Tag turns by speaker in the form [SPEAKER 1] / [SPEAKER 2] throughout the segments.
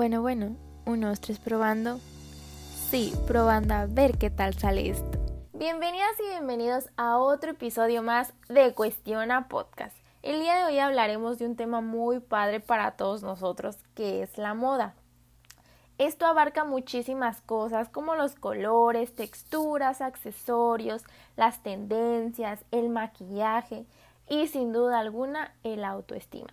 [SPEAKER 1] Bueno, bueno, unos tres probando. Sí, probando a ver qué tal sale esto. Bienvenidas y bienvenidos a otro episodio más de Cuestiona Podcast. El día de hoy hablaremos de un tema muy padre para todos nosotros, que es la moda. Esto abarca muchísimas cosas como los colores, texturas, accesorios, las tendencias, el maquillaje y sin duda alguna el autoestima.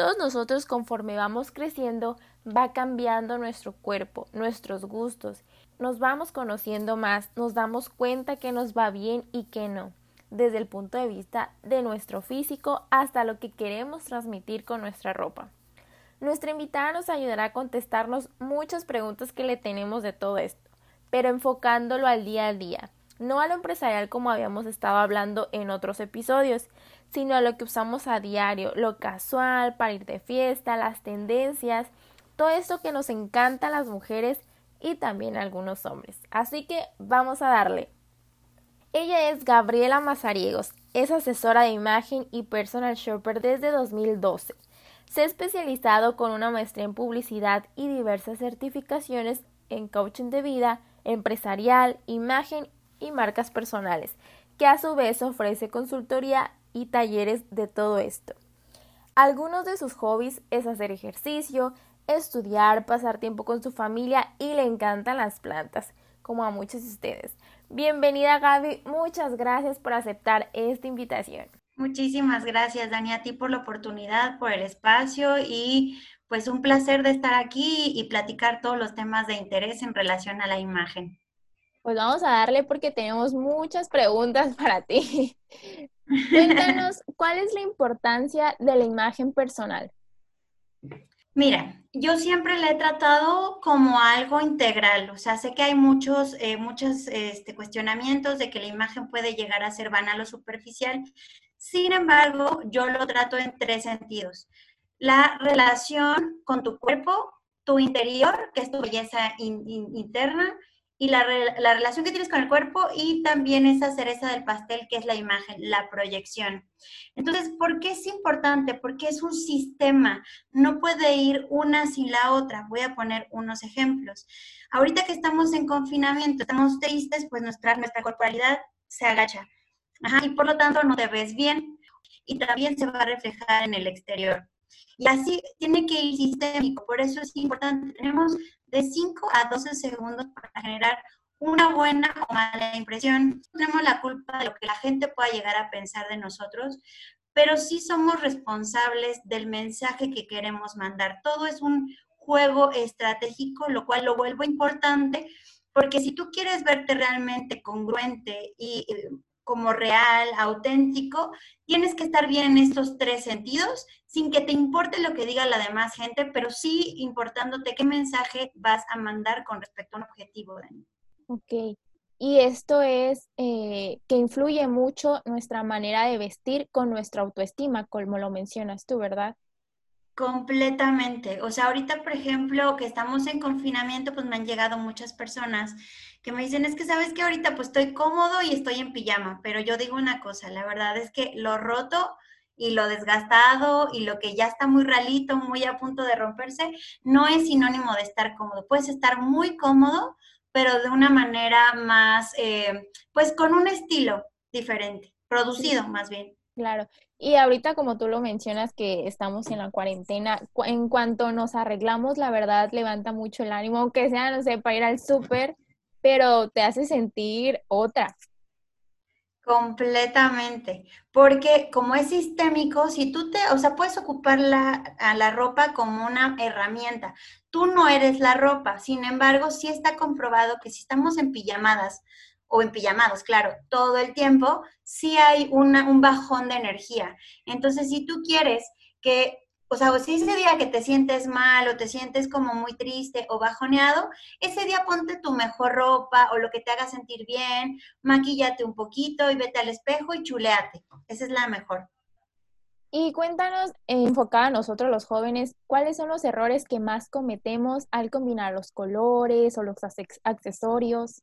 [SPEAKER 1] Todos nosotros conforme vamos creciendo va cambiando nuestro cuerpo, nuestros gustos, nos vamos conociendo más, nos damos cuenta que nos va bien y que no, desde el punto de vista de nuestro físico hasta lo que queremos transmitir con nuestra ropa. Nuestra invitada nos ayudará a contestarnos muchas preguntas que le tenemos de todo esto, pero enfocándolo al día a día, no a lo empresarial como habíamos estado hablando en otros episodios, sino a lo que usamos a diario, lo casual, para ir de fiesta, las tendencias, todo esto que nos encanta a las mujeres y también a algunos hombres. Así que vamos a darle. Ella es Gabriela Mazariegos, es asesora de imagen y personal shopper desde 2012. Se ha especializado con una maestría en publicidad y diversas certificaciones en coaching de vida, empresarial, imagen y marcas personales, que a su vez ofrece consultoría y talleres de todo esto. Algunos de sus hobbies es hacer ejercicio, estudiar, pasar tiempo con su familia y le encantan las plantas, como a muchos de ustedes. Bienvenida Gaby, muchas gracias por aceptar esta invitación.
[SPEAKER 2] Muchísimas gracias Dani a ti por la oportunidad, por el espacio y pues un placer de estar aquí y platicar todos los temas de interés en relación a la imagen.
[SPEAKER 1] Pues vamos a darle porque tenemos muchas preguntas para ti. Cuéntanos, ¿cuál es la importancia de la imagen personal?
[SPEAKER 2] Mira, yo siempre la he tratado como algo integral, o sea, sé que hay muchos, eh, muchos este, cuestionamientos de que la imagen puede llegar a ser banal o superficial, sin embargo, yo lo trato en tres sentidos. La relación con tu cuerpo, tu interior, que es tu belleza interna, y la, la, relación que tienes con el cuerpo y también esa cereza del pastel que es la imagen, la proyección. Entonces, ¿por qué es importante? Porque es un sistema, no puede ir una sin la otra. Voy a poner unos ejemplos. Ahorita que estamos en confinamiento, estamos tristes, pues nuestra, nuestra corporalidad se agacha. y por lo tanto no te ves bien y también se va a reflejar en el exterior. Y así tiene que ir sistémico, por eso es importante. Tenemos de 5 a 12 segundos para generar una buena o mala impresión. No tenemos la culpa de lo que la gente pueda llegar a pensar de nosotros, pero sí somos responsables del mensaje que queremos mandar. Todo es un juego estratégico, lo cual lo vuelvo importante, porque si tú quieres verte realmente congruente y eh, como real, auténtico, tienes que estar bien en estos tres sentidos, sin que te importe lo que diga la demás gente, pero sí importándote qué mensaje vas a mandar con respecto a un objetivo, Dani.
[SPEAKER 1] Ok. Y esto es eh, que influye mucho nuestra manera de vestir con nuestra autoestima, como lo mencionas tú, ¿verdad?
[SPEAKER 2] Completamente. O sea, ahorita, por ejemplo, que estamos en confinamiento, pues me han llegado muchas personas que me dicen, es que sabes que ahorita pues estoy cómodo y estoy en pijama, pero yo digo una cosa, la verdad es que lo roto y lo desgastado y lo que ya está muy ralito, muy a punto de romperse, no es sinónimo de estar cómodo. Puedes estar muy cómodo, pero de una manera más, eh, pues con un estilo diferente, producido más bien.
[SPEAKER 1] Claro. Y ahorita, como tú lo mencionas, que estamos en la cuarentena, en cuanto nos arreglamos, la verdad levanta mucho el ánimo, aunque sea, no sé, para ir al súper, pero te hace sentir otra.
[SPEAKER 2] Completamente, porque como es sistémico, si tú te, o sea, puedes ocupar la, a la ropa como una herramienta. Tú no eres la ropa, sin embargo, sí está comprobado que si estamos en pijamadas o en pijamados, claro, todo el tiempo, sí hay una, un bajón de energía. Entonces, si tú quieres que, o sea, si ese día que te sientes mal o te sientes como muy triste o bajoneado, ese día ponte tu mejor ropa o lo que te haga sentir bien, maquillate un poquito y vete al espejo y chuleate. Esa es la mejor.
[SPEAKER 1] Y cuéntanos, enfocada a nosotros los jóvenes, ¿cuáles son los errores que más cometemos al combinar los colores o los accesorios?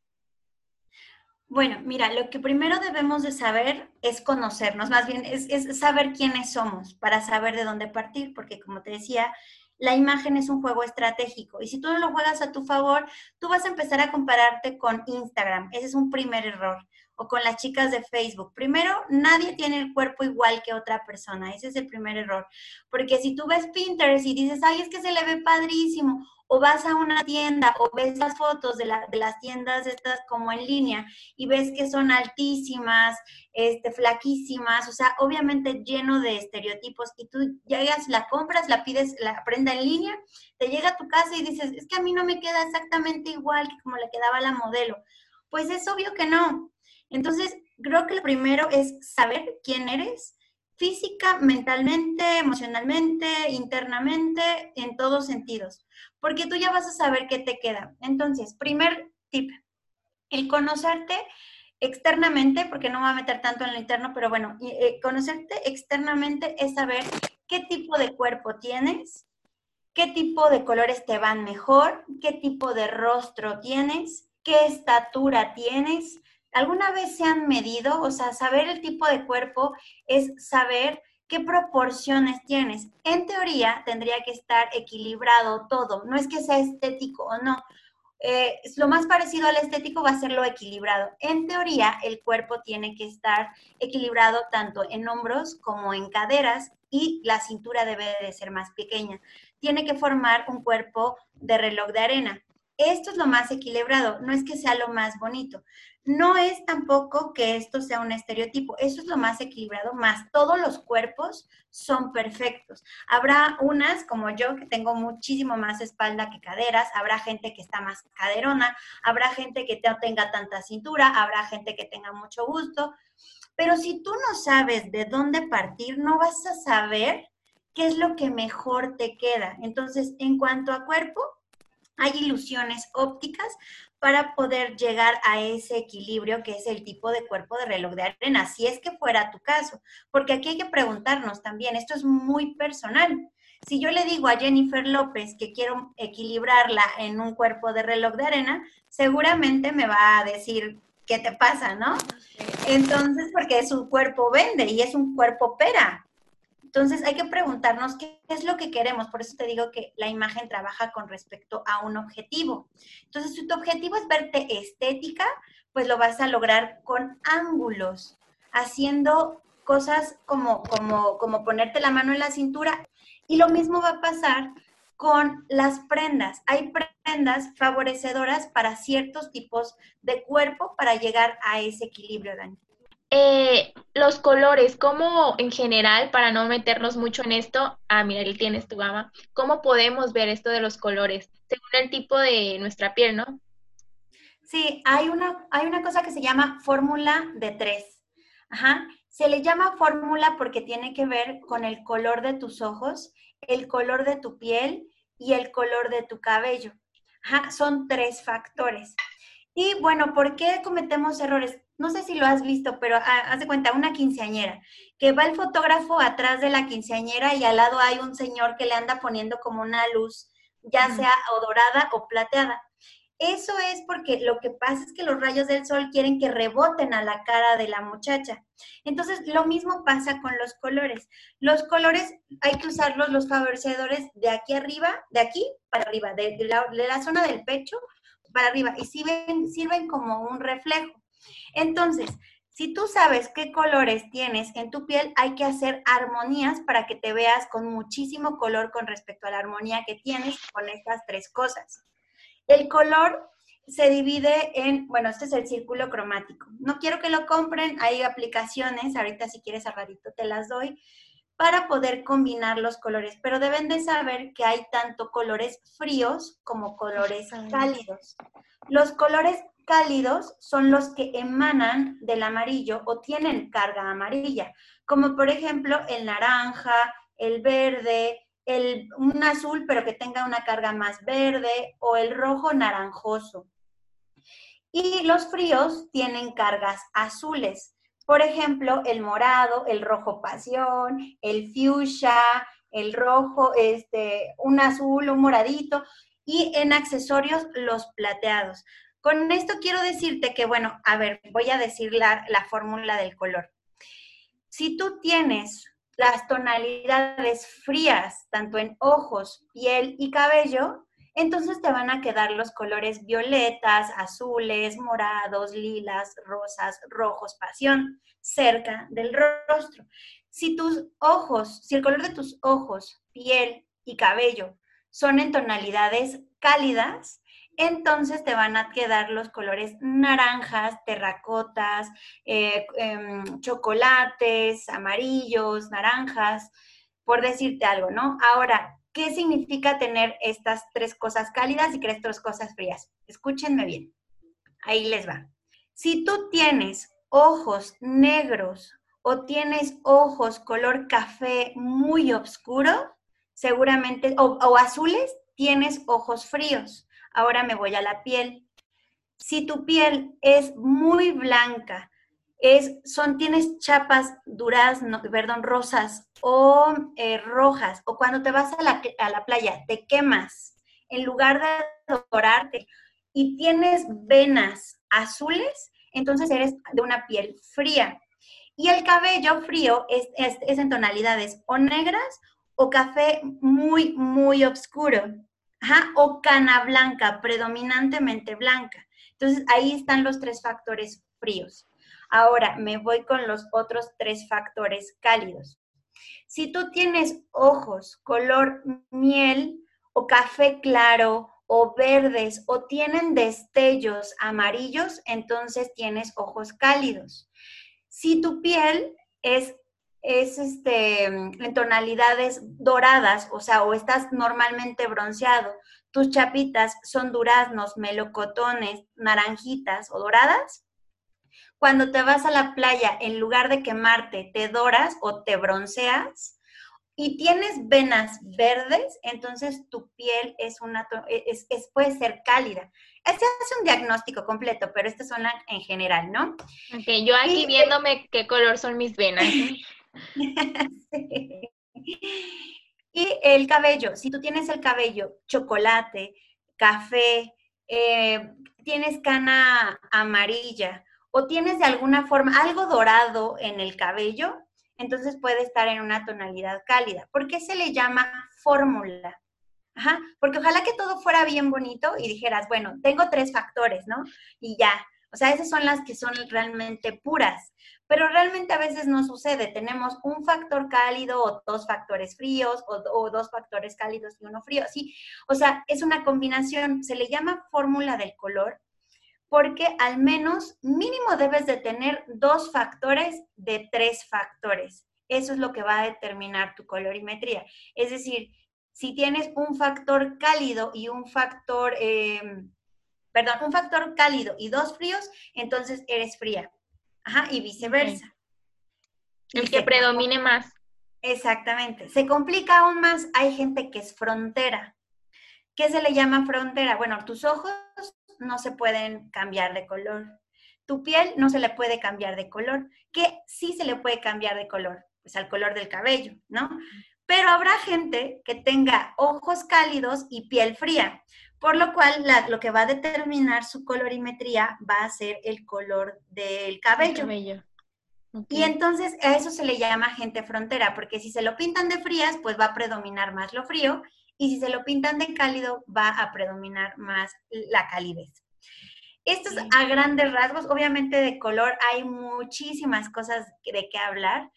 [SPEAKER 2] Bueno, mira, lo que primero debemos de saber es conocernos, más bien es, saber quiénes somos para saber de dónde partir, porque como te decía, la imagen es un juego estratégico y si tú no lo juegas a tu favor, tú vas a empezar a compararte con Instagram. Ese es un primer error. O con las chicas de Facebook. Primero, nadie tiene el cuerpo igual que otra persona. Ese es el primer error. Porque si tú ves Pinterest y dices, ay, es que se le ve padrísimo, o vas a una tienda o ves las fotos de, las tiendas estas como en línea y ves que son altísimas, este, flaquísimas, o sea, obviamente lleno de estereotipos y tú llegas, la compras, la pides, la prenda en línea, te llega a tu casa y dices, es que a mí no me queda exactamente igual que como le quedaba la modelo. Pues es obvio que no. Entonces, creo que lo primero es saber quién eres, física, mentalmente, emocionalmente, internamente, en todos sentidos, porque tú ya vas a saber qué te queda. Entonces, primer tip, el conocerte externamente, porque no me voy a meter tanto en lo interno, pero bueno, eh, conocerte externamente es saber qué tipo de cuerpo tienes, qué tipo de colores te van mejor, qué tipo de rostro tienes, qué estatura tienes, ¿Alguna vez se han medido? O sea, saber el tipo de cuerpo es saber qué proporciones tienes. En teoría tendría que estar equilibrado todo. No es que sea estético o no. Eh, lo más parecido al estético va a ser lo equilibrado. En teoría, el cuerpo tiene que estar equilibrado tanto en hombros como en caderas y la cintura debe de ser más pequeña. Tiene que formar un cuerpo de reloj de arena. Esto es lo más equilibrado, no es que sea lo más bonito. No es tampoco que esto sea un estereotipo, eso es lo más equilibrado, más todos los cuerpos son perfectos. Habrá unas como yo que tengo muchísimo más espalda que caderas, habrá gente que está más caderona, habrá gente que no tenga tanta cintura, habrá gente que tenga mucho gusto, pero si tú no sabes de dónde partir, no vas a saber qué es lo que mejor te queda. Entonces, en cuanto a cuerpo, hay ilusiones ópticas para poder llegar a ese equilibrio que es el tipo de cuerpo de reloj de arena, si es que fuera tu caso, porque aquí hay que preguntarnos también, esto es muy personal. Si yo le digo a Jennifer López que quiero equilibrarla en un cuerpo de reloj de arena, seguramente me va a decir, ¿qué te pasa, no? Entonces, porque su cuerpo vende y es un cuerpo pera. Entonces hay que preguntarnos qué es lo que queremos. Por eso te digo que la imagen trabaja con respecto a un objetivo. Entonces, si tu objetivo es verte estética, pues lo vas a lograr con ángulos, haciendo cosas como, como, como ponerte la mano en la cintura. Y lo mismo va a pasar con las prendas. Hay prendas favorecedoras para ciertos tipos de cuerpo para llegar a ese equilibrio, Dani.
[SPEAKER 1] Eh, los colores, ¿cómo en general, para no meternos mucho en esto, ah, mira, tienes tu gama, ¿cómo podemos ver esto de los colores? Según el tipo de nuestra piel, ¿no?
[SPEAKER 2] Sí, hay una, hay una cosa que se llama fórmula de tres. Ajá. Se le llama fórmula porque tiene que ver con el color de tus ojos, el color de tu piel y el color de tu cabello. Ajá. Son tres factores. Y bueno, ¿por qué cometemos errores? No sé si lo has visto, pero ah, haz de cuenta, una quinceañera, que va el fotógrafo atrás de la quinceañera y al lado hay un señor que le anda poniendo como una luz, ya sea o dorada o plateada. Eso es porque lo que pasa es que los rayos del sol quieren que reboten a la cara de la muchacha. Entonces, lo mismo pasa con los colores. Los colores hay que usarlos, los favorecedores, de aquí arriba, de aquí para arriba, de, la, de la, zona del pecho para arriba, y sirven, sirven como un reflejo. Entonces, si tú sabes qué colores tienes en tu piel, hay que hacer armonías para que te veas con muchísimo color con respecto a la armonía que tienes con estas tres cosas. El color se divide en, bueno, este es el círculo cromático. No quiero que lo compren, hay aplicaciones, ahorita si quieres a ratito te las doy, para poder combinar los colores, pero deben de saber que hay tanto colores fríos como colores cálidos. Los colores cálidos son los que emanan del amarillo o tienen carga amarilla, como por ejemplo el naranja, el verde, el, un azul pero que tenga una carga más verde o el rojo naranjoso. Y los fríos tienen cargas azules, por ejemplo, el morado, el rojo pasión, el fuchsia, el rojo, este, un azul, un moradito, y en accesorios los plateados. Con esto quiero decirte que, bueno, a ver, voy a decir la, fórmula del color. Si tú tienes las tonalidades frías, tanto en ojos, piel y cabello, entonces te van a quedar los colores violetas, azules, morados, lilas, rosas, rojos, pasión, cerca del rostro. Si tus ojos, si el color de tus ojos, piel y cabello son en tonalidades cálidas, entonces te van a quedar los colores naranjas, terracotas, eh, em, chocolates, amarillos, naranjas, por decirte algo, ¿no? Ahora, ¿qué significa tener estas tres cosas cálidas y tres cosas frías? Escúchenme bien. Ahí les va. Si tú tienes ojos negros o tienes ojos color café muy oscuro, seguramente, o azules, tienes ojos fríos. Ahora me voy a la piel. Si tu piel es muy blanca, es, son, tienes chapas durazno, perdón, rosas o eh, rojas, o cuando te vas a la, a la playa, te quemas, en lugar de dorarte, y tienes venas azules, entonces eres de una piel fría. Y el cabello frío es, es, es, en tonalidades o negras o café muy, muy oscuro. O cana blanca, predominantemente blanca. Entonces, ahí están los tres factores fríos. Ahora, me voy con los otros tres factores cálidos. Si tú tienes ojos color miel o café claro o verdes o tienen destellos amarillos, entonces tienes ojos cálidos. Si tu piel es es este, en tonalidades doradas, o sea, o estás normalmente bronceado, tus chapitas son duraznos, melocotones, naranjitas o doradas, cuando te vas a la playa, en lugar de quemarte, te doras o te bronceas y tienes venas verdes, entonces tu piel es una, es, puede ser cálida. Este es un diagnóstico completo, pero estas son en general, ¿no?
[SPEAKER 1] Ok, yo aquí viéndome qué color son mis venas.
[SPEAKER 2] Y el cabello, si tú tienes el cabello chocolate, café, eh, tienes cana amarilla o tienes de alguna forma algo dorado en el cabello, entonces puede estar en una tonalidad cálida. ¿Por qué se le llama fórmula? Porque ojalá que todo fuera bien bonito y dijeras, bueno, tengo tres factores, ¿no? Y ya, o sea, esas son las que son realmente puras, pero realmente a veces no sucede. Tenemos un factor cálido o dos factores fríos o, dos factores cálidos y uno frío, sí. O sea, es una combinación, se le llama fórmula del color porque al menos mínimo debes de tener dos factores de tres factores. Eso es lo que va a determinar tu colorimetría. Es decir, si tienes un factor cálido y un factor eh, perdón, un factor cálido y dos fríos, entonces eres fría. Ajá, y viceversa.
[SPEAKER 1] El que predomine más.
[SPEAKER 2] Exactamente. Se complica aún más, hay gente que es frontera. ¿Qué se le llama frontera? Bueno, tus ojos no se pueden cambiar de color. Tu piel no se le puede cambiar de color. ¿Qué sí se le puede cambiar de color? Pues al color del cabello, ¿no? Pero habrá gente que tenga ojos cálidos y piel fría. Por lo cual, lo que va a determinar su colorimetría va a ser el color del cabello. Y entonces a eso se le llama gente frontera, porque si se lo pintan de frías, pues va a predominar más lo frío, y si se lo pintan de cálido, va a predominar más la calidez. Estos a grandes rasgos, obviamente de color hay muchísimas cosas de qué hablar,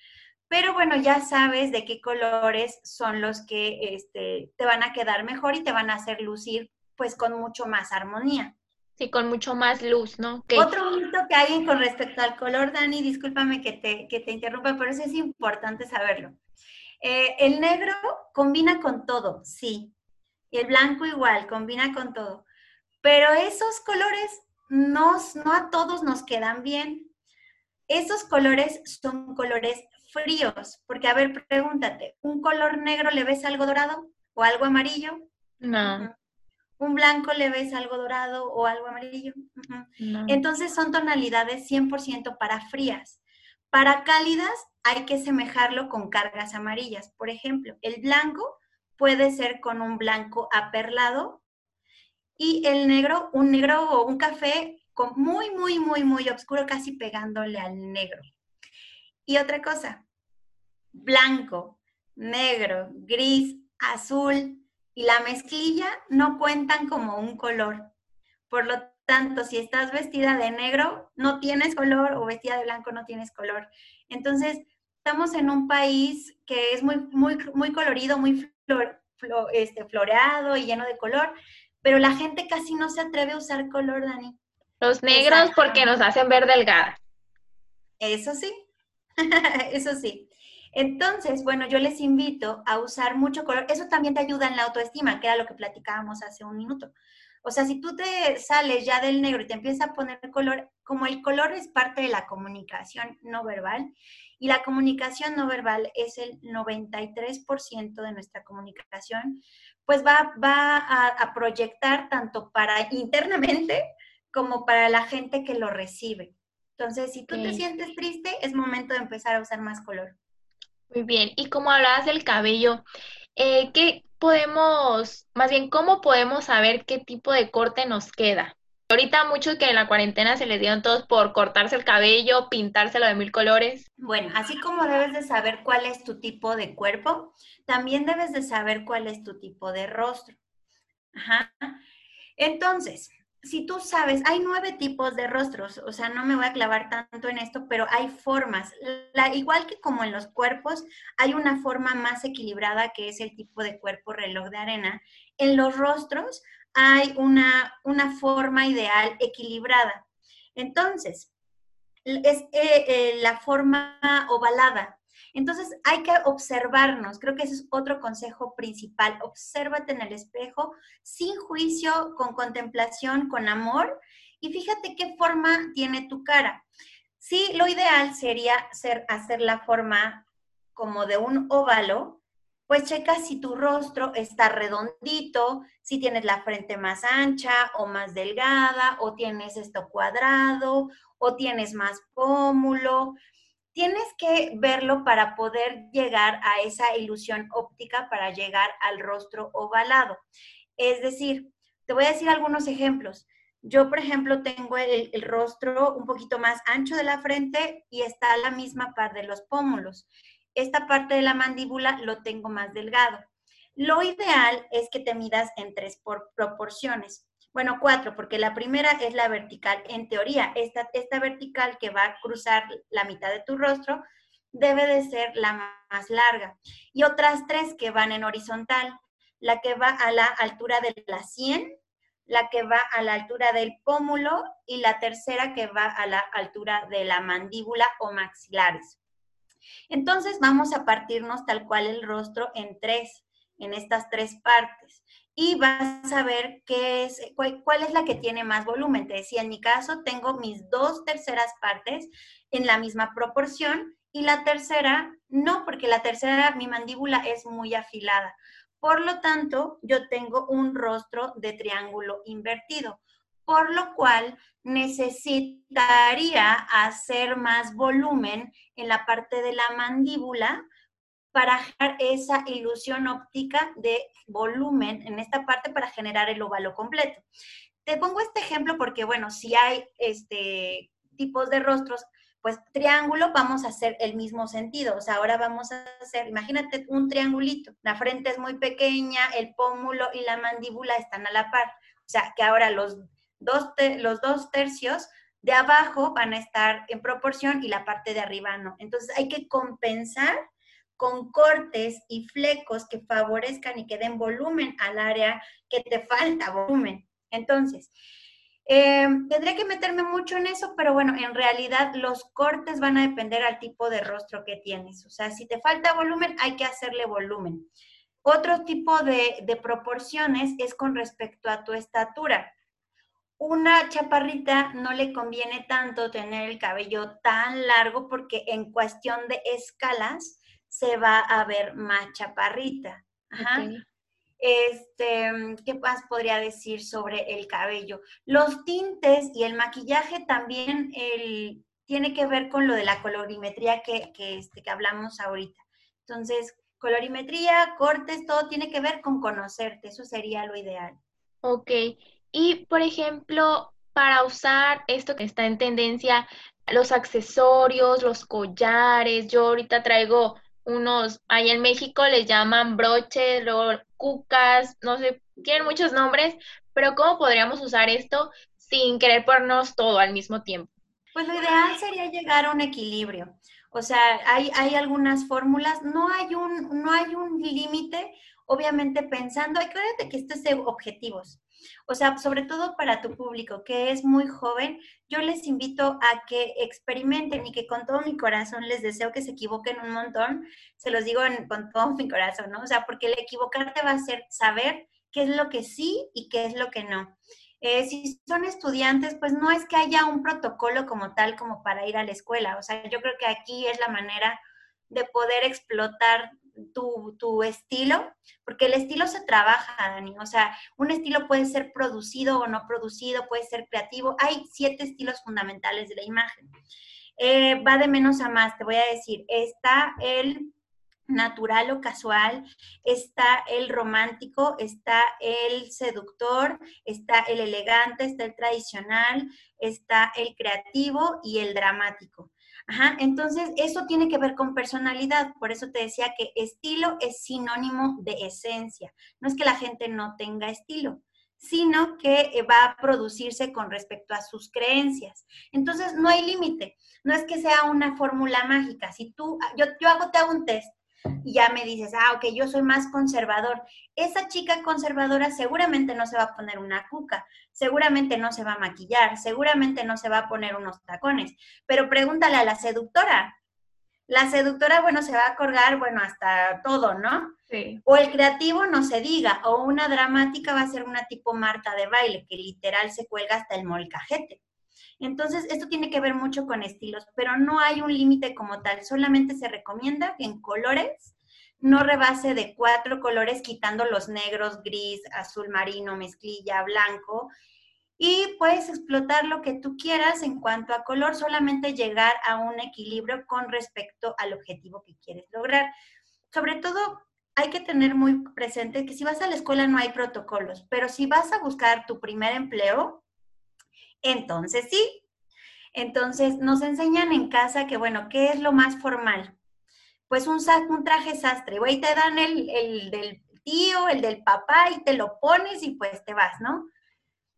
[SPEAKER 2] pero bueno, ya sabes de qué colores son los que este, te van a quedar mejor y te van a hacer lucir pues con mucho más armonía.
[SPEAKER 1] Sí, con mucho más luz, ¿no?
[SPEAKER 2] Otro mito que hay con respecto al color, Dani, discúlpame que te, que te interrumpa, pero eso es importante saberlo. Eh, el negro combina con todo, sí. Y el blanco igual, combina con todo. Pero esos colores no, no a todos nos quedan bien. Esos colores son colores fríos, porque a ver, pregúntate, ¿un color negro le ves algo dorado o algo amarillo?
[SPEAKER 1] No
[SPEAKER 2] un blanco le ves algo dorado o algo amarillo. Entonces son tonalidades 100% para frías. Para cálidas hay que semejarlo con cargas amarillas. Por ejemplo, el blanco puede ser con un blanco aperlado y el negro, un negro o un café con muy, muy, muy, muy oscuro, casi pegándole al negro. Y otra cosa, blanco, negro, gris, azul y la mezclilla no cuentan como un color. Por lo tanto, si estás vestida de negro, no tienes color o vestida de blanco, no tienes color. Entonces, estamos en un país que es muy, muy, muy colorido, muy este, floreado y lleno de color, pero la gente casi no se atreve a usar color, Dani.
[SPEAKER 1] Los negros porque nos hacen ver delgada.
[SPEAKER 2] Eso sí, eso sí. Entonces, bueno, yo les invito a usar mucho color. Eso también te ayuda en la autoestima, que era lo que platicábamos hace un minuto. O sea, si tú te sales ya del negro y te empiezas a poner color, como el color es parte de la comunicación no verbal, y la comunicación no verbal es el 93% de nuestra comunicación, pues va, va a, proyectar tanto para internamente como para la gente que lo recibe. Entonces, si tú te sientes triste, es momento de empezar a usar más color.
[SPEAKER 1] Muy bien, y como hablabas del cabello, eh, ¿qué podemos, más bien, cómo podemos saber qué tipo de corte nos queda? Ahorita mucho que en la cuarentena se les dieron todos por cortarse el cabello, pintárselo de mil colores.
[SPEAKER 2] Bueno, así como debes de saber cuál es tu tipo de cuerpo, también debes de saber cuál es tu tipo de rostro. Ajá. Entonces, si tú sabes, hay nueve tipos de rostros, o sea, no me voy a clavar tanto en esto, pero hay formas. La, igual que como en los cuerpos, hay una forma más equilibrada que es el tipo de cuerpo reloj de arena. En los rostros hay una, una forma ideal equilibrada. Entonces, es eh, eh, la forma ovalada. Entonces hay que observarnos, creo que ese es otro consejo principal, obsérvate en el espejo sin juicio, con contemplación, con amor y fíjate qué forma tiene tu cara. Sí, lo ideal sería ser, hacer la forma como de un óvalo, pues checa si tu rostro está redondito, si tienes la frente más ancha o más delgada, o tienes esto cuadrado, o tienes más pómulo. Tienes que verlo para poder llegar a esa ilusión óptica, para llegar al rostro ovalado. Es decir, te voy a decir algunos ejemplos. Yo, por ejemplo, tengo el, rostro un poquito más ancho de la frente y está a la misma par de los pómulos esta parte de la mandíbula lo tengo más delgado. Lo ideal es que te midas en tres proporciones. Bueno, cuatro, porque la primera es la vertical. En teoría, esta, esta vertical que va a cruzar la mitad de tu rostro debe de ser la más larga. Y otras tres que van en horizontal. La que va a la altura de la sien, la que va a la altura del pómulo y la tercera que va a la altura de la mandíbula o maxilares. Entonces vamos a partirnos tal cual el rostro en tres, en estas tres partes. Y vas a ver qué es, cuál, es la que tiene más volumen. Te decía, en mi caso tengo mis dos terceras partes en la misma proporción y la tercera no, porque la tercera, mi mandíbula es muy afilada. Por lo tanto, yo tengo un rostro de triángulo invertido por lo cual necesitaría hacer más volumen en la parte de la mandíbula para generar esa ilusión óptica de volumen en esta parte para generar el óvalo completo. Te pongo este ejemplo porque, bueno, si hay este, tipos de rostros, pues triángulo vamos a hacer el mismo sentido. O sea, ahora vamos a hacer, imagínate un triangulito. La frente es muy pequeña, el pómulo y la mandíbula están a la par. O sea, que ahora los los dos tercios de abajo van a estar en proporción y la parte de arriba no. Entonces hay que compensar con cortes y flecos que favorezcan y que den volumen al área que te falta volumen. Entonces, eh, tendré que meterme mucho en eso, pero bueno, en realidad los cortes van a depender al tipo de rostro que tienes. O sea, si te falta volumen, hay que hacerle volumen. Otro tipo de, de proporciones es con respecto a tu estatura una chaparrita no le conviene tanto tener el cabello tan largo porque en cuestión de escalas se va a ver más chaparrita. Este, ¿qué más podría decir sobre el cabello? Los tintes y el maquillaje también el, tiene que ver con lo de la colorimetría que, que, este, que hablamos ahorita. Entonces, colorimetría, cortes, todo tiene que ver con conocerte, eso sería lo ideal.
[SPEAKER 1] Ok, y, por ejemplo, para usar esto que está en tendencia, los accesorios, los collares, yo ahorita traigo unos, allá en México les llaman broches, cucas, no sé, tienen muchos nombres, pero ¿cómo podríamos usar esto sin querer ponernos todo al mismo tiempo?
[SPEAKER 2] Pues lo ideal sería llegar a un equilibrio. O sea, hay, hay algunas fórmulas, no hay un, no hay un límite, obviamente pensando, acuérdate que esto es de objetivos. O sea, sobre todo para tu público que es muy joven, yo les invito a que experimenten y que con todo mi corazón les deseo que se equivoquen un montón. Se los digo con todo mi corazón, ¿no? O sea, porque el equivocarte va a ser saber qué es lo que sí y qué es lo que no. Eh, si son estudiantes, pues no es que haya un protocolo como tal como para ir a la escuela. O sea, yo creo que aquí es la manera de poder explotar tu, tu, estilo, porque el estilo se trabaja, Dani. O sea, un estilo puede ser producido o no producido, puede ser creativo. Hay siete estilos fundamentales de la imagen. Eh, va de menos a más, te voy a decir. Está el natural o casual, está el romántico, está el seductor, está el elegante, está el tradicional, está el creativo y el dramático. Entonces eso tiene que ver con personalidad, por eso te decía que estilo es sinónimo de esencia. No es que la gente no tenga estilo, sino que eh, va a producirse con respecto a sus creencias. Entonces no hay límite, no es que sea una fórmula mágica. Si tú, yo, yo hago, te hago un test y ya me dices, ah, ok, yo soy más conservador. Esa chica conservadora seguramente no se va a poner una cuca, seguramente no se va a maquillar, seguramente no se va a poner unos tacones, pero pregúntale a la seductora. La seductora, bueno, se va a colgar, bueno, hasta todo, ¿no? Sí. O el creativo no se diga, o una dramática va a ser una tipo Marta de baile, que literal se cuelga hasta el molcajete. Entonces, esto tiene que ver mucho con estilos, pero no hay un límite como tal. Solamente se recomienda que en colores no rebase de cuatro colores, quitando los negros, gris, azul marino, mezclilla, blanco. Y puedes explotar lo que tú quieras en cuanto a color, solamente llegar a un equilibrio con respecto al objetivo que quieres lograr. Sobre todo, hay que tener muy presente que si vas a la escuela no hay protocolos, pero si vas a buscar tu primer empleo, entonces sí. Entonces nos enseñan en casa que, bueno, ¿qué es lo más formal? Pues un, un traje sastre, güey, te dan el, el del tío, el del papá y te lo pones y pues te vas, ¿no?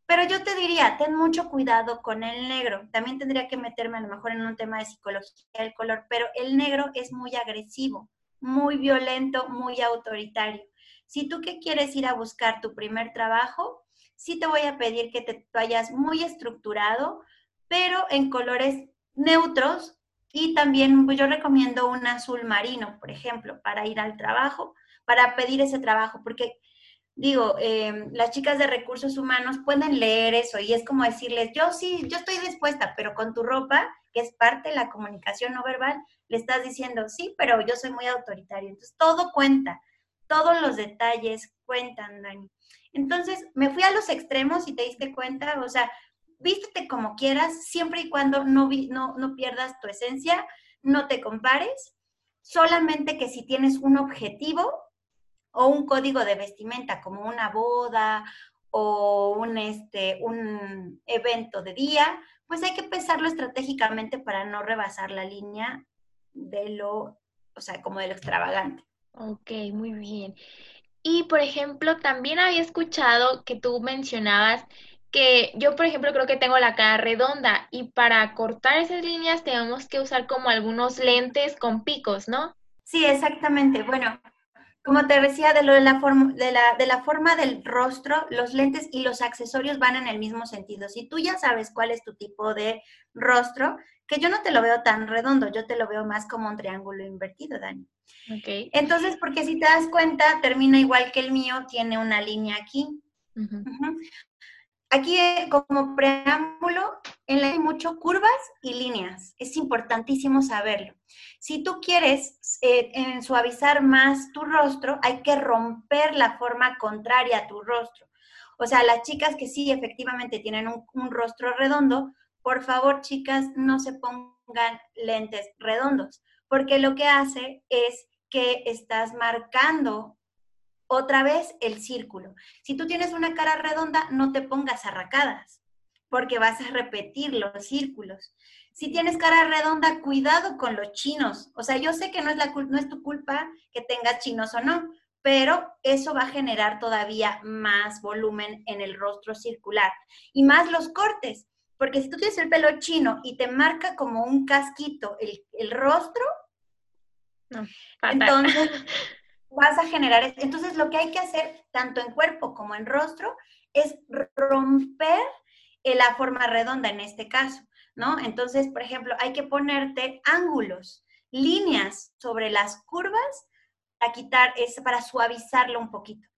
[SPEAKER 2] Pero yo te diría, ten mucho cuidado con el negro. También tendría que meterme a lo mejor en un tema de psicología del color, pero el negro es muy agresivo, muy violento, muy autoritario. Si tú que quieres ir a buscar tu primer trabajo, sí te voy a pedir que te vayas muy estructurado, pero en colores neutros y también pues, yo recomiendo un azul marino, por ejemplo, para ir al trabajo, para pedir ese trabajo, porque digo, em, las chicas de recursos humanos pueden leer eso y es como decirles, yo sí, yo estoy dispuesta, pero con tu ropa, que es parte de la comunicación no verbal, le estás diciendo, sí, pero yo soy muy autoritario. Entonces, todo cuenta, todos los detalles cuentan, Dani. Entonces, me fui a los extremos y te diste cuenta, o sea, vístete como quieras, siempre y cuando no, no, no pierdas tu esencia, no te compares, solamente que si tienes un objetivo o un código de vestimenta como una boda o un, este, un evento de día, pues hay que pensarlo estratégicamente para no rebasar la línea de lo, o sea, como de lo extravagante.
[SPEAKER 1] Ok, muy bien. Y, por ejemplo, también había escuchado que tú mencionabas que yo, por ejemplo, creo que tengo la cara redonda y para cortar esas líneas tenemos que usar como algunos lentes con picos, ¿no?
[SPEAKER 2] Sí, exactamente. Bueno, como te decía, de, lo de, la forma, de, la, de la forma del rostro, los lentes y los accesorios van en el mismo sentido. Si tú ya sabes cuál es tu tipo de rostro, que yo no te lo veo tan redondo, yo te lo veo más como un triángulo invertido, Dani. Okay. Entonces, porque si te das cuenta, termina igual que el mío, tiene una línea aquí. Aquí eh, como preámbulo, en la hay mucho curvas y líneas. Es importantísimo saberlo. Si tú quieres eh, suavizar más tu rostro, hay que romper la forma contraria a tu rostro. O sea, las chicas que sí efectivamente tienen un rostro redondo, por favor, chicas, no se pongan lentes redondos, porque lo que hace es que estás marcando otra vez el círculo. Si tú tienes una cara redonda, no te pongas arracadas, porque vas a repetir los círculos. Si tienes cara redonda, cuidado con los chinos. O sea, yo sé que no es, la, no es tu culpa que tengas chinos o no, pero eso va a generar todavía más volumen en el rostro circular y más los cortes. Porque si tú tienes el pelo chino y te marca como un casquito el, rostro, entonces vas a generar. Entonces, lo que hay que hacer, tanto en cuerpo como en rostro, es romper la forma redonda en este caso. ¿no? Entonces, por ejemplo, hay que ponerte ángulos, líneas sobre las curvas para quitar, es para suavizarlo un poquito.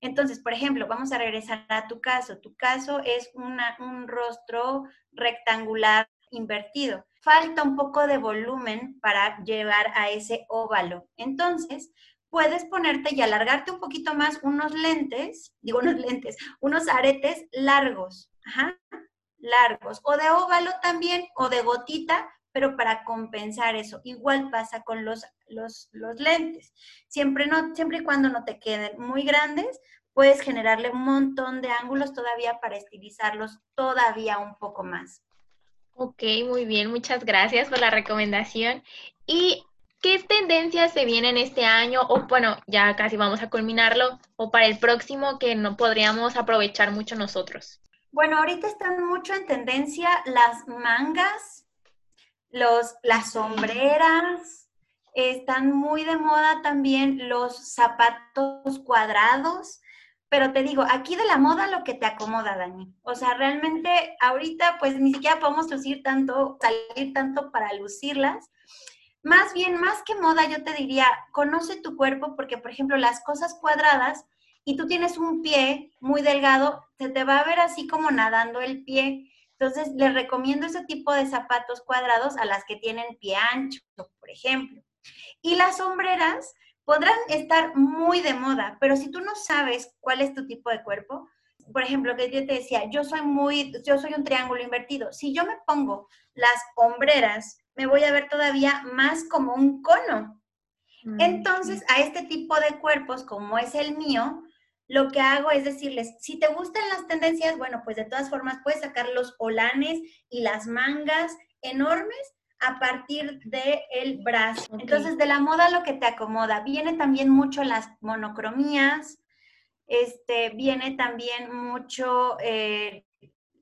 [SPEAKER 2] Entonces, por ejemplo, vamos a regresar a tu caso. Tu caso es un rostro rectangular invertido. Falta un poco de volumen para llegar a ese óvalo. Entonces, puedes ponerte y alargarte un poquito más unos lentes, digo unos lentes, unos aretes largos. Ajá largos, o de óvalo también, o de gotita, pero para compensar eso. Igual pasa con los, los, los lentes. Siempre, no, siempre y cuando no te queden muy grandes, puedes generarle un montón de ángulos todavía para estilizarlos todavía un poco más.
[SPEAKER 1] Ok, muy bien, muchas gracias por la recomendación. ¿Y qué tendencias se vienen este año? O bueno, ya casi vamos a culminarlo, o para el próximo que no podríamos aprovechar mucho nosotros.
[SPEAKER 2] Bueno, ahorita están mucho en tendencia las mangas, los, las sombreras, están muy de moda también los zapatos cuadrados, pero te digo, aquí de la moda lo que te acomoda, Dani. O sea, realmente ahorita pues ni siquiera podemos lucir tanto, salir tanto para lucirlas. Más bien, más que moda, yo te diría, conoce tu cuerpo porque, por ejemplo, las cosas cuadradas y tú tienes un pie muy delgado, se te va a ver así como nadando el pie. Entonces, les recomiendo ese tipo de zapatos cuadrados a las que tienen pie ancho, por ejemplo. Y las sombreras podrán estar muy de moda, pero si tú no sabes cuál es tu tipo de cuerpo, por ejemplo, que yo te decía, yo soy muy, yo soy un triángulo invertido. Si yo me pongo las hombreras, me voy a ver todavía más como un cono. Mm, Entonces, a este tipo de cuerpos, como es el mío, lo que hago es decirles, si te gustan las tendencias, bueno, pues de todas formas puedes sacar los olanes y las mangas enormes a partir del el brazo. Entonces, de la moda lo que te acomoda. Viene también mucho las monocromías, este, viene también mucho eh,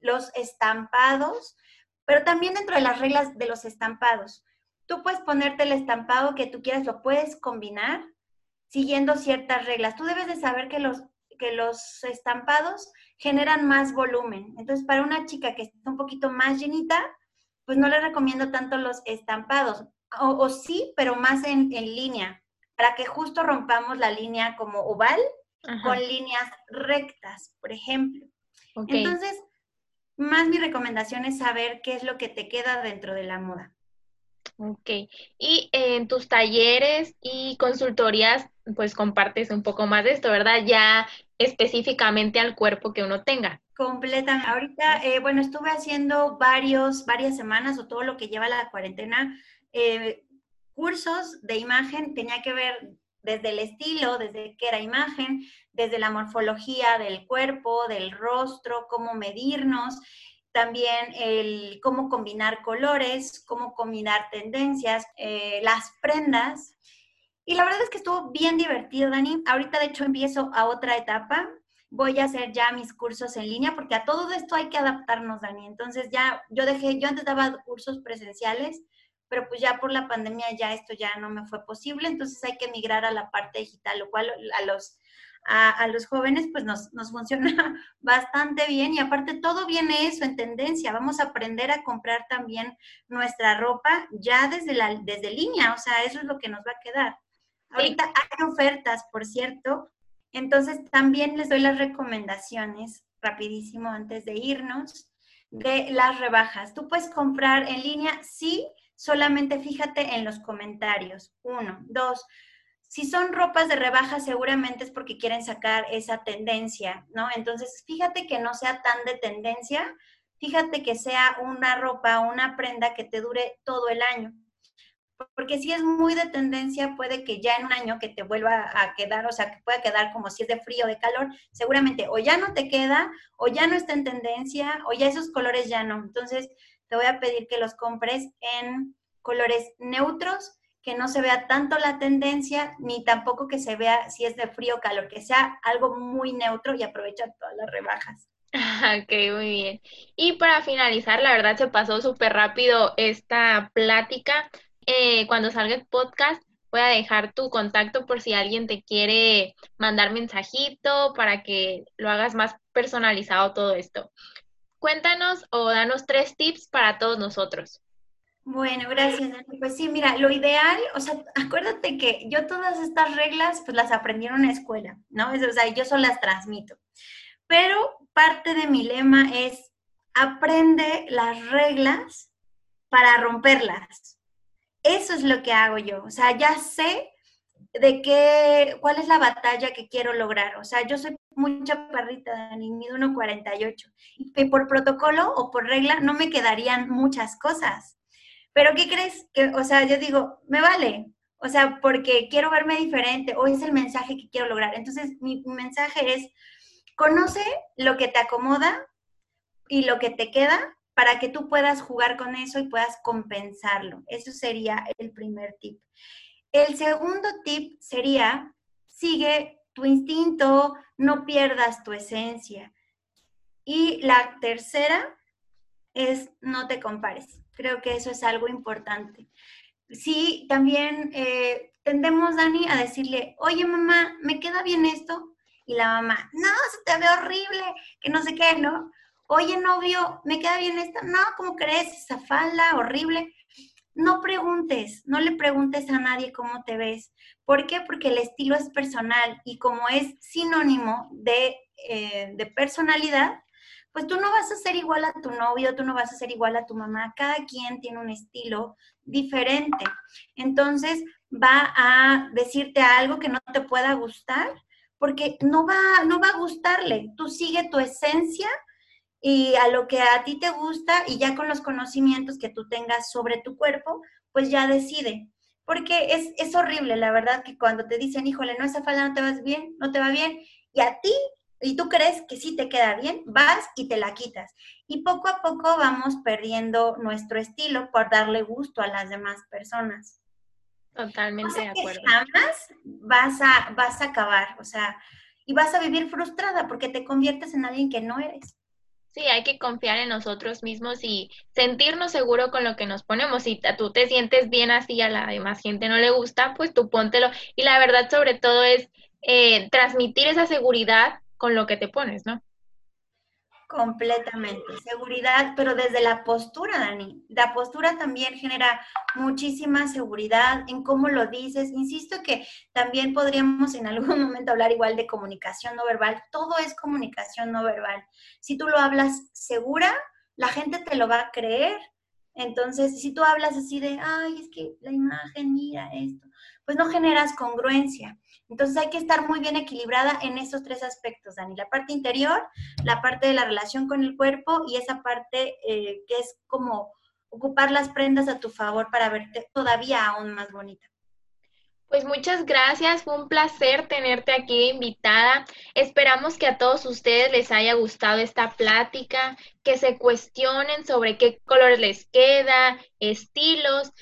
[SPEAKER 2] los estampados, pero también dentro de las reglas de los estampados. Tú puedes ponerte el estampado que tú quieras, lo puedes combinar siguiendo ciertas reglas. Tú debes de saber que los que los estampados generan más volumen. Entonces, para una chica que está un poquito más llenita, pues no le recomiendo tanto los estampados. O, sí, pero más en, línea, para que justo rompamos la línea como oval con líneas rectas, por ejemplo. Entonces, más mi recomendación es saber qué es lo que te queda dentro de la moda.
[SPEAKER 1] Ok. Y en tus talleres y consultorías, pues compartes un poco más de esto, ¿verdad? Ya específicamente al cuerpo que uno tenga.
[SPEAKER 2] Completamente. Ahorita, eh, bueno, estuve haciendo varios, varias semanas o todo lo que lleva la cuarentena, eh, cursos de imagen, tenía que ver desde el estilo, desde qué era imagen, desde la morfología del cuerpo, del rostro, cómo medirnos, también el cómo combinar colores, cómo combinar tendencias, eh, las prendas, y la verdad es que estuvo bien divertido, Dani. Ahorita, de hecho, empiezo a otra etapa. Voy a hacer ya mis cursos en línea porque a todo esto hay que adaptarnos, Dani. Entonces ya yo dejé, yo antes daba cursos presenciales, pero pues ya por la pandemia ya esto ya no me fue posible. Entonces hay que migrar a la parte digital, lo cual a los, a, los jóvenes pues nos, nos funciona bastante bien y aparte todo viene eso en tendencia. Vamos a aprender a comprar también nuestra ropa ya desde, la, desde línea, o sea, eso es lo que nos va a quedar. Ahorita hay ofertas, por cierto. Entonces también les doy las recomendaciones rapidísimo antes de irnos de las rebajas. Tú puedes comprar en línea, sí, solamente fíjate en los comentarios. Uno, dos, si son ropas de rebaja, seguramente es porque quieren sacar esa tendencia, ¿no? Entonces, fíjate que no sea tan de tendencia, fíjate que sea una ropa, una prenda que te dure todo el año porque si es muy de tendencia, puede que ya en un año que te vuelva a quedar, o sea, que pueda quedar como si es de frío o de calor, seguramente o ya no te queda, o ya no está en tendencia, o ya esos colores ya no. Entonces, te voy a pedir que los compres en colores neutros, que no se vea tanto la tendencia, ni tampoco que se vea si es de frío o calor, que sea algo muy neutro y aprovechar todas las rebajas.
[SPEAKER 1] Ok, muy bien. Y para finalizar, la verdad se pasó súper rápido esta plática. Eh, cuando salga el podcast, voy a dejar tu contacto por si alguien te quiere mandar mensajito para que lo hagas más personalizado todo esto. Cuéntanos o danos tres tips para todos nosotros.
[SPEAKER 2] Bueno, gracias, Pues sí, mira, lo ideal, o sea, acuérdate que yo todas estas reglas, pues las aprendí en una escuela, ¿no? o sea, yo solo las transmito. Pero parte de mi lema es, aprende las reglas para romperlas. Eso es lo que hago yo. O sea, ya sé de qué, cuál es la batalla que quiero lograr. O sea, yo soy muy chaparrita, Dani, mido 1,48. Y por protocolo o por regla no me quedarían muchas cosas. Pero ¿qué crees? Que, o sea, yo digo, me vale. O sea, porque quiero verme diferente o es el mensaje que quiero lograr. Entonces, mi mensaje es, conoce lo que te acomoda y lo que te queda para que tú puedas jugar con eso y puedas compensarlo. Eso sería el primer tip. El segundo tip sería, sigue tu instinto, no pierdas tu esencia. Y la tercera es, no te compares. Creo que eso es algo importante. Sí, también eh, tendemos, Dani, a decirle, oye mamá, ¿me queda bien esto? Y la mamá, no, se te ve horrible, que no sé qué, ¿no? Oye novio, ¿me queda bien esta? No, ¿cómo crees? Esa horrible. No preguntes, no le preguntes a nadie cómo te ves. ¿Por qué? Porque el estilo es personal y como es sinónimo de, eh, de personalidad, pues tú no vas a ser igual a tu novio, tú no vas a ser igual a tu mamá. Cada quien tiene un estilo diferente. Entonces va a decirte algo que no te pueda gustar porque no va, no va a gustarle. Tú sigue tu esencia y a lo que a ti te gusta y ya con los conocimientos que tú tengas sobre tu cuerpo, pues ya decide. Porque es, es horrible, la verdad, que cuando te dicen, híjole, no, esa falda no te va bien, no te va bien, y a ti, y tú crees que sí te queda bien, vas y te la quitas. Y poco a poco vamos perdiendo nuestro estilo por darle gusto a las demás personas.
[SPEAKER 1] Totalmente de acuerdo.
[SPEAKER 2] jamás vas a, vas a acabar, o sea, y vas a vivir frustrada porque te conviertes en alguien que no eres.
[SPEAKER 1] Sí, hay que confiar en nosotros mismos y sentirnos seguros con lo que nos ponemos. Si tú te sientes bien así a la demás gente no le gusta, pues tú póntelo. Y la verdad sobre todo es eh, transmitir esa seguridad con lo que te pones, ¿no?
[SPEAKER 2] Completamente, seguridad, pero desde la postura, Dani. La postura también genera muchísima seguridad en cómo lo dices. Insisto que también podríamos en algún momento hablar igual de comunicación no verbal. Todo es comunicación no verbal. Si tú lo hablas segura, la gente te lo va a creer. Entonces, si tú hablas así de, ay, es que la imagen, mira esto, pues no generas congruencia. Entonces hay que estar muy bien equilibrada en esos tres aspectos, Dani. La parte interior, la parte de la relación con el cuerpo y esa parte eh, que es como ocupar las prendas a tu favor para verte todavía aún más bonita.
[SPEAKER 1] Pues muchas gracias, fue un placer tenerte aquí invitada. Esperamos que a todos ustedes les haya gustado esta plática, que se cuestionen sobre qué colores les queda, estilos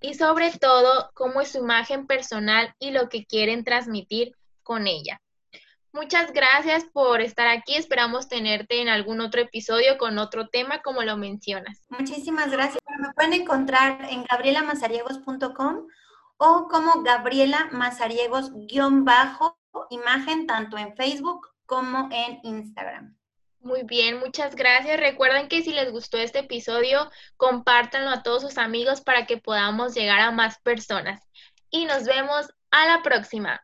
[SPEAKER 1] y sobre todo cómo es su imagen personal y lo que quieren transmitir con ella. Muchas gracias por estar aquí. Esperamos tenerte en algún otro episodio con otro tema como lo mencionas.
[SPEAKER 2] Muchísimas gracias. Me pueden encontrar en gabrielamazariegos.com o como Gabriela Mazariegos-imagen tanto en Facebook como en Instagram.
[SPEAKER 1] Muy bien, muchas gracias. Recuerden que si les gustó este episodio, compártanlo a todos sus amigos para que podamos llegar a más personas. Y nos vemos a la próxima.